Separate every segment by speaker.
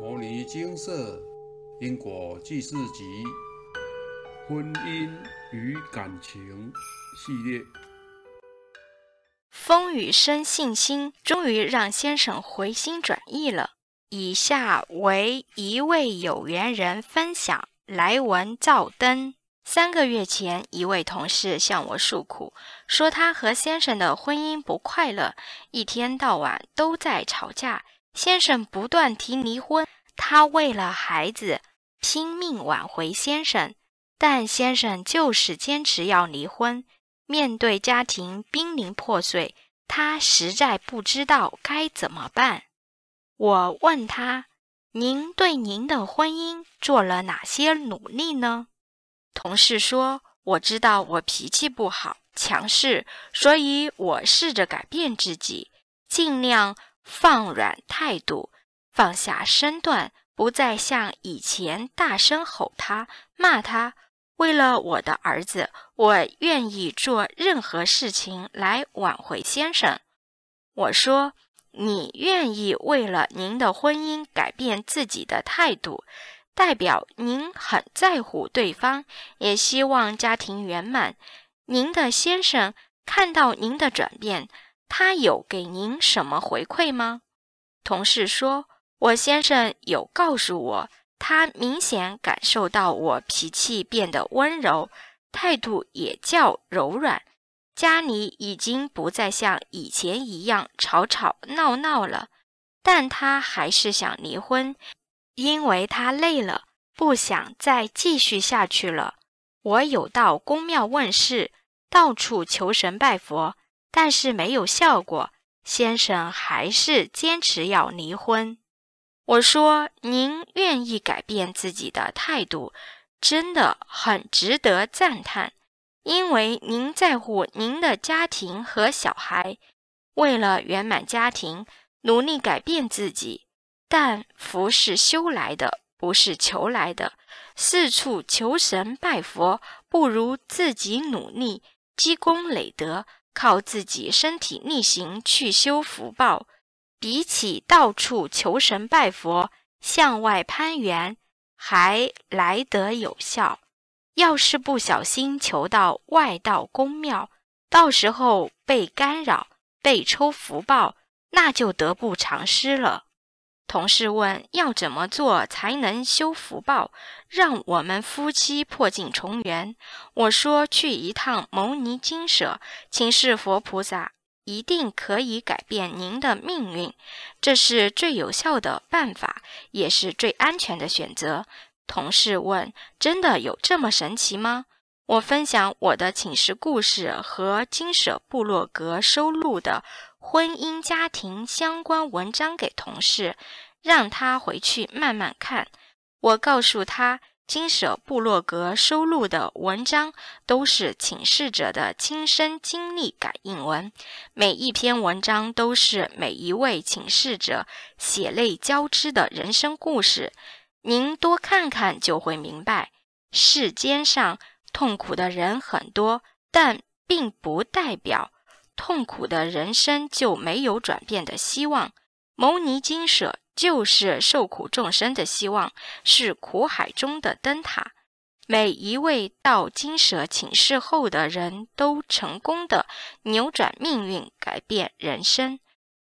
Speaker 1: 《摩尼金色因果记事集》婚姻与感情系列。
Speaker 2: 风雨生信心，终于让先生回心转意了。以下为一位有缘人分享来文照灯。三个月前，一位同事向我诉苦，说他和先生的婚姻不快乐，一天到晚都在吵架。先生不断提离婚，他为了孩子拼命挽回先生，但先生就是坚持要离婚。面对家庭濒临破碎，他实在不知道该怎么办。我问他：“您对您的婚姻做了哪些努力呢？”同事说：“我知道我脾气不好、强势，所以我试着改变自己，尽量放软态度，放下身段，不再像以前大声吼他、骂他。为了我的儿子，我愿意做任何事情来挽回先生。”我说：“你愿意为了您的婚姻改变自己的态度？”代表您很在乎对方，也希望家庭圆满。您的先生看到您的转变，他有给您什么回馈吗？同事说：“我先生有告诉我，他明显感受到我脾气变得温柔，态度也较柔软。家里已经不再像以前一样吵吵闹闹了，但他还是想离婚。”因为他累了，不想再继续下去了。我有到宫庙问事，到处求神拜佛，但是没有效果。先生还是坚持要离婚。我说：“您愿意改变自己的态度，真的很值得赞叹，因为您在乎您的家庭和小孩，为了圆满家庭，努力改变自己。”但福是修来的，不是求来的。四处求神拜佛，不如自己努力积功累德，靠自己身体力行去修福报。比起到处求神拜佛，向外攀援还来得有效。要是不小心求到外道宫庙，到时候被干扰、被抽福报，那就得不偿失了。同事问：“要怎么做才能修福报，让我们夫妻破镜重圆？”我说：“去一趟牟尼精舍，请示佛菩萨，一定可以改变您的命运。这是最有效的办法，也是最安全的选择。”同事问：“真的有这么神奇吗？”我分享我的请示故事和金舍部落格收录的。婚姻家庭相关文章给同事，让他回去慢慢看。我告诉他，金舍部落格收录的文章都是请示者的亲身经历感应文，每一篇文章都是每一位请示者血泪交织的人生故事。您多看看就会明白，世间上痛苦的人很多，但并不代表。痛苦的人生就没有转变的希望。牟尼金舍就是受苦众生的希望，是苦海中的灯塔。每一位到金舍请示后的人都成功的扭转命运，改变人生，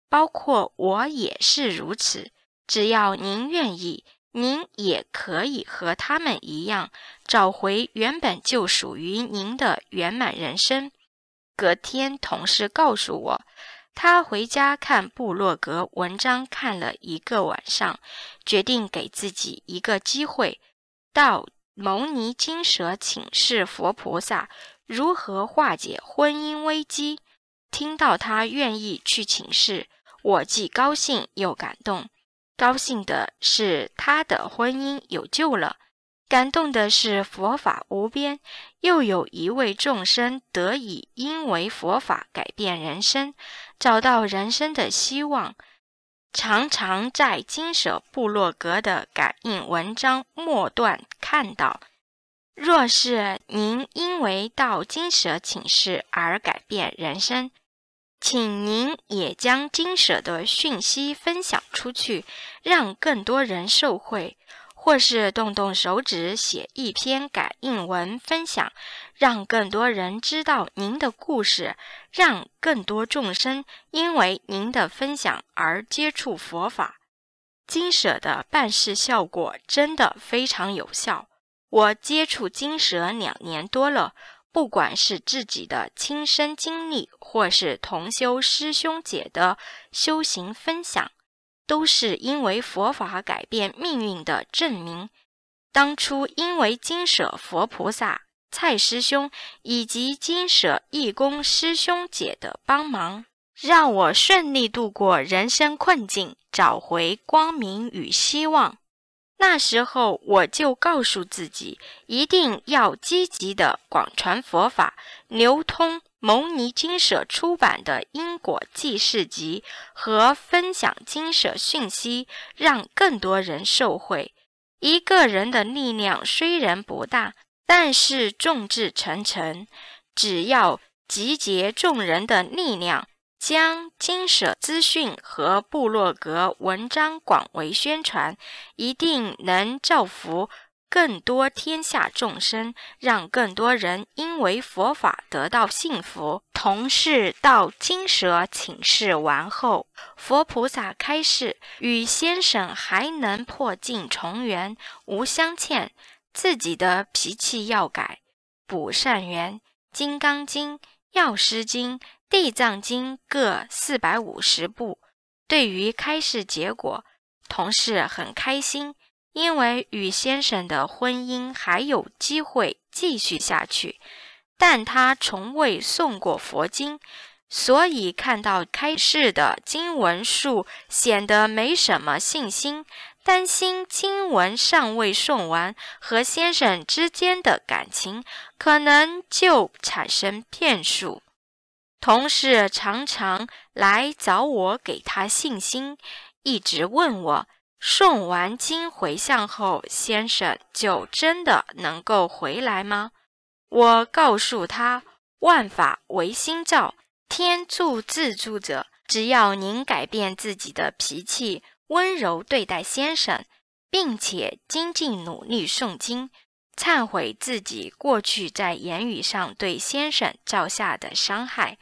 Speaker 2: 包括我也是如此。只要您愿意，您也可以和他们一样，找回原本就属于您的圆满人生。隔天，同事告诉我，他回家看部落格文章看了一个晚上，决定给自己一个机会，到牟尼金舍请示佛菩萨如何化解婚姻危机。听到他愿意去请示，我既高兴又感动。高兴的是他的婚姻有救了。感动的是佛法无边，又有一位众生得以因为佛法改变人生，找到人生的希望。常常在金舍部落格的感应文章末段看到：若是您因为到金舍请示而改变人生，请您也将金舍的讯息分享出去，让更多人受惠。或是动动手指写一篇感应文分享，让更多人知道您的故事，让更多众生因为您的分享而接触佛法。金舍的办事效果真的非常有效。我接触金舍两年多了，不管是自己的亲身经历，或是同修师兄姐的修行分享。都是因为佛法改变命运的证明。当初因为金舍佛菩萨、蔡师兄以及金舍义工师兄姐的帮忙，让我顺利度过人生困境，找回光明与希望。那时候我就告诉自己，一定要积极的广传佛法，流通。蒙尼金舍出版的《因果记事集》和分享金舍讯息，让更多人受惠。一个人的力量虽然不大，但是众志成城。只要集结众人的力量，将金舍资讯和部落格文章广为宣传，一定能造福。更多天下众生，让更多人因为佛法得到幸福。同事到金舍请示完后，佛菩萨开示：与先生还能破镜重圆，无相欠。自己的脾气要改，补善缘。《金刚经》《药师经》《地藏经》各四百五十部。对于开示结果，同事很开心。因为与先生的婚姻还有机会继续下去，但他从未诵过佛经，所以看到开示的经文数显得没什么信心，担心经文尚未诵完，和先生之间的感情可能就产生变数。同事常常来找我给他信心，一直问我。诵完经回向后，先生就真的能够回来吗？我告诉他，万法唯心造，天助自助者。只要您改变自己的脾气，温柔对待先生，并且精进努力诵经，忏悔自己过去在言语上对先生造下的伤害。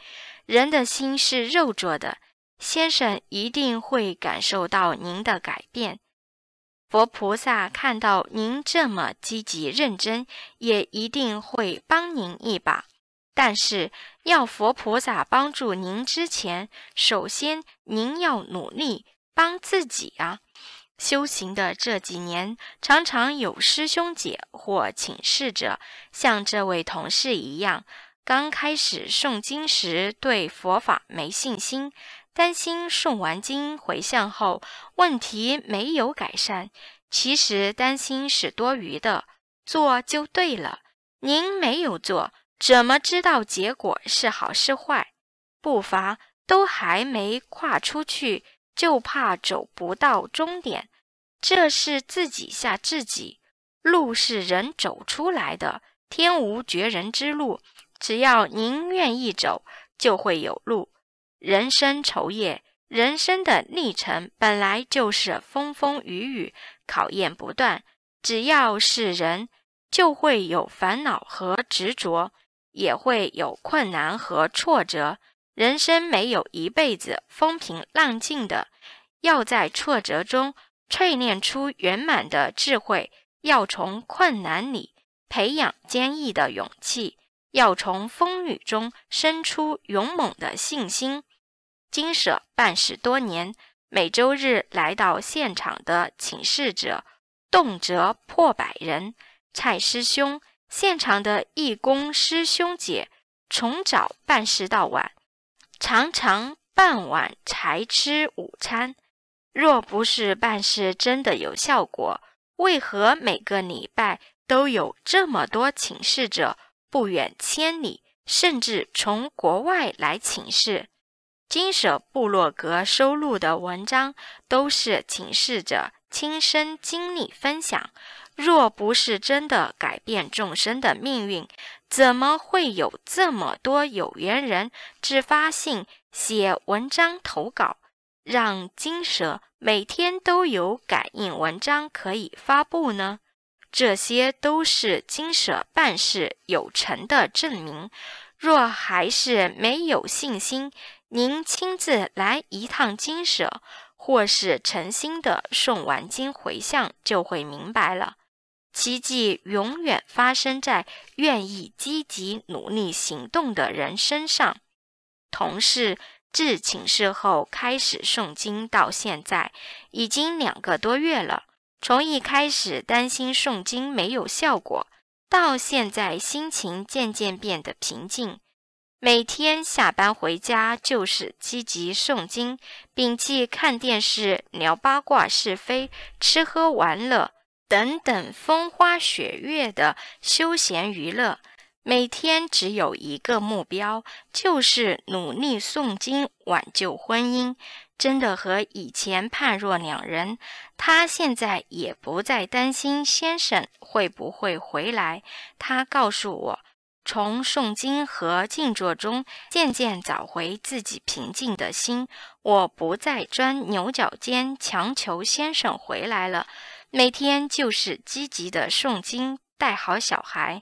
Speaker 2: 人的心是肉做的。先生一定会感受到您的改变。佛菩萨看到您这么积极认真，也一定会帮您一把。但是，要佛菩萨帮助您之前，首先您要努力帮自己啊！修行的这几年，常常有师兄姐或请示者，像这位同事一样，刚开始诵经时对佛法没信心。担心诵完经回向后问题没有改善，其实担心是多余的，做就对了。您没有做，怎么知道结果是好是坏？步伐都还没跨出去，就怕走不到终点，这是自己吓自己。路是人走出来的，天无绝人之路，只要您愿意走，就会有路。人生愁夜，人生的历程本来就是风风雨雨，考验不断。只要是人，就会有烦恼和执着，也会有困难和挫折。人生没有一辈子风平浪静的，要在挫折中淬炼出圆满的智慧，要从困难里培养坚毅的勇气，要从风雨中生出勇猛的信心。金舍办事多年，每周日来到现场的请示者动辄破百人。蔡师兄，现场的义工师兄姐，从早办事到晚，常常傍晚才吃午餐。若不是办事真的有效果，为何每个礼拜都有这么多请示者不远千里，甚至从国外来请示？金舍部落格收录的文章都是请示者亲身经历分享。若不是真的改变众生的命运，怎么会有这么多有缘人自发性写文章投稿，让金舍每天都有感应文章可以发布呢？这些都是金舍办事有成的证明。若还是没有信心，您亲自来一趟金舍，或是诚心的诵完经回向，就会明白了。奇迹永远发生在愿意积极努力行动的人身上。同事自请示后开始诵经，到现在已经两个多月了。从一开始担心诵经没有效果，到现在心情渐渐变得平静。每天下班回家就是积极诵经，摒弃看电视、聊八卦是非、吃喝玩乐等等风花雪月的休闲娱乐。每天只有一个目标，就是努力诵经挽救婚姻。真的和以前判若两人。他现在也不再担心先生会不会回来。他告诉我，从诵经和静坐中渐渐找回自己平静的心。我不再钻牛角尖，强求先生回来了。每天就是积极的诵经，带好小孩，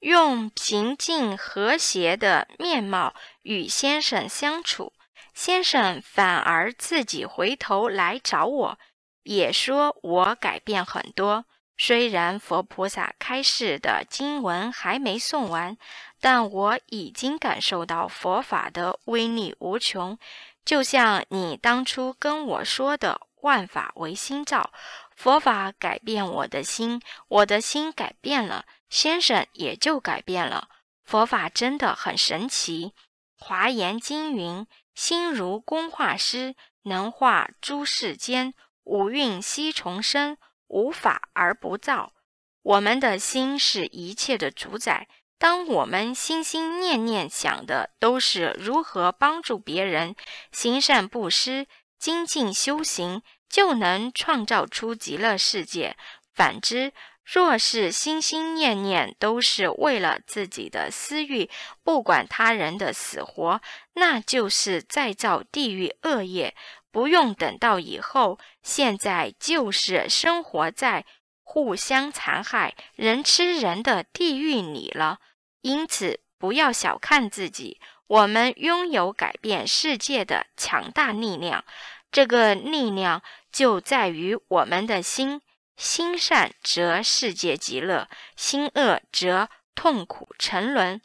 Speaker 2: 用平静和谐的面貌与先生相处。先生反而自己回头来找我，也说我改变很多。虽然佛菩萨开示的经文还没诵完，但我已经感受到佛法的威力无穷。就像你当初跟我说的“万法唯心造”，佛法改变我的心，我的心改变了，先生也就改变了。佛法真的很神奇。华严经云。心如工画师，能画诸世间五蕴悉重生，无法而不造。我们的心是一切的主宰。当我们心心念念想的都是如何帮助别人、行善布施、精进修行，就能创造出极乐世界。反之，若是心心念念都是为了自己的私欲，不管他人的死活，那就是再造地狱恶业。不用等到以后，现在就是生活在互相残害、人吃人的地狱里了。因此，不要小看自己，我们拥有改变世界的强大力量。这个力量就在于我们的心。心善则世界极乐，心恶则痛苦沉沦。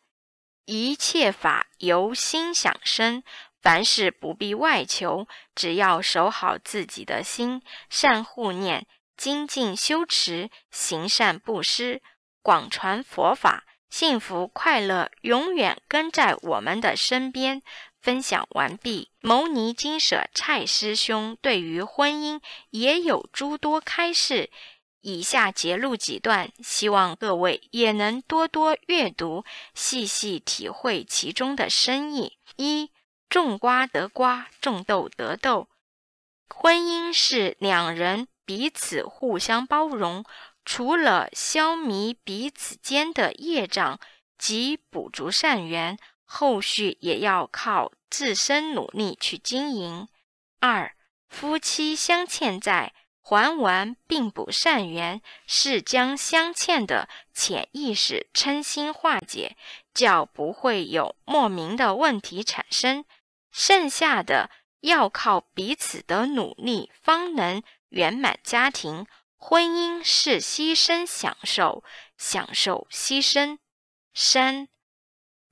Speaker 2: 一切法由心想生，凡事不必外求，只要守好自己的心，善护念，精进修持，行善布施，广传佛法，幸福快乐永远跟在我们的身边。分享完毕。牟尼金舍蔡师兄对于婚姻也有诸多开示，以下节录几段，希望各位也能多多阅读，细细体会其中的深意。一种瓜得瓜，种豆得豆。婚姻是两人彼此互相包容，除了消弭彼此间的业障及补足善缘。后续也要靠自身努力去经营。二，夫妻相欠债，还完并补善缘，是将相欠的潜意识称心化解，较不会有莫名的问题产生。剩下的要靠彼此的努力，方能圆满家庭。婚姻是牺牲享受，享受牺牲。三。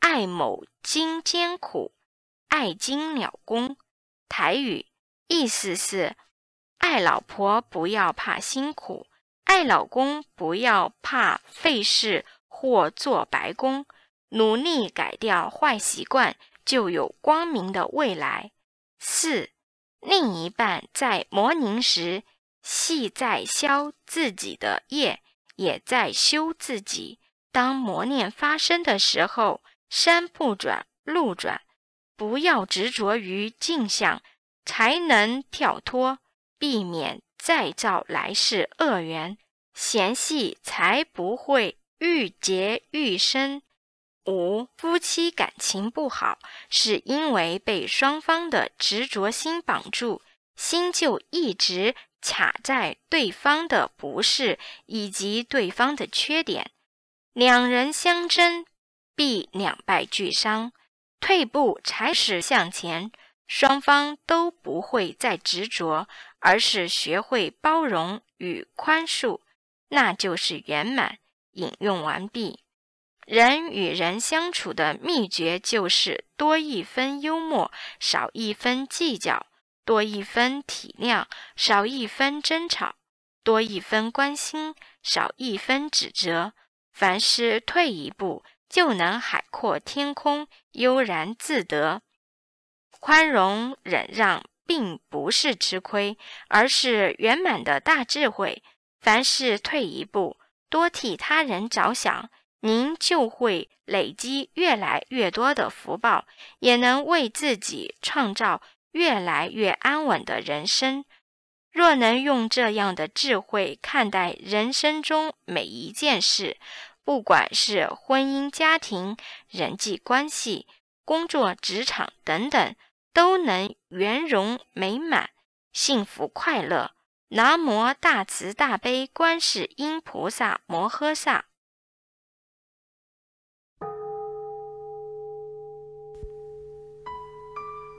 Speaker 2: 爱某经艰苦，爱经了功。台语意思是：爱老婆不要怕辛苦，爱老公不要怕费事或做白工，努力改掉坏习惯，就有光明的未来。四，另一半在磨凝时，系在消自己的业，也在修自己。当磨练发生的时候。山不转路转，不要执着于镜像，才能跳脱，避免再造来世恶缘，嫌隙才不会愈结愈深。五、夫妻感情不好，是因为被双方的执着心绑住，心就一直卡在对方的不是以及对方的缺点，两人相争，必两败俱伤。退步才是向前，双方都不会再执着，而是学会包容与宽恕，那就是圆满。引用完毕。人与人相处的秘诀就是多一分幽默，少一分计较；多一分体谅，少一分争吵；多一分关心，少一分指责。凡事退一步，就能海阔天空，悠然自得。宽容忍让，并不是吃亏，而是圆满的大智慧。凡事退一步，多替他人着想。您就会累积越来越多的福报，也能为自己创造越来越安稳的人生。若能用这样的智慧看待人生中每一件事，不管是婚姻、家庭、人际关系、工作、职场等等，都能圆融美满、幸福快乐。南无大慈大悲观世音菩萨摩诃萨。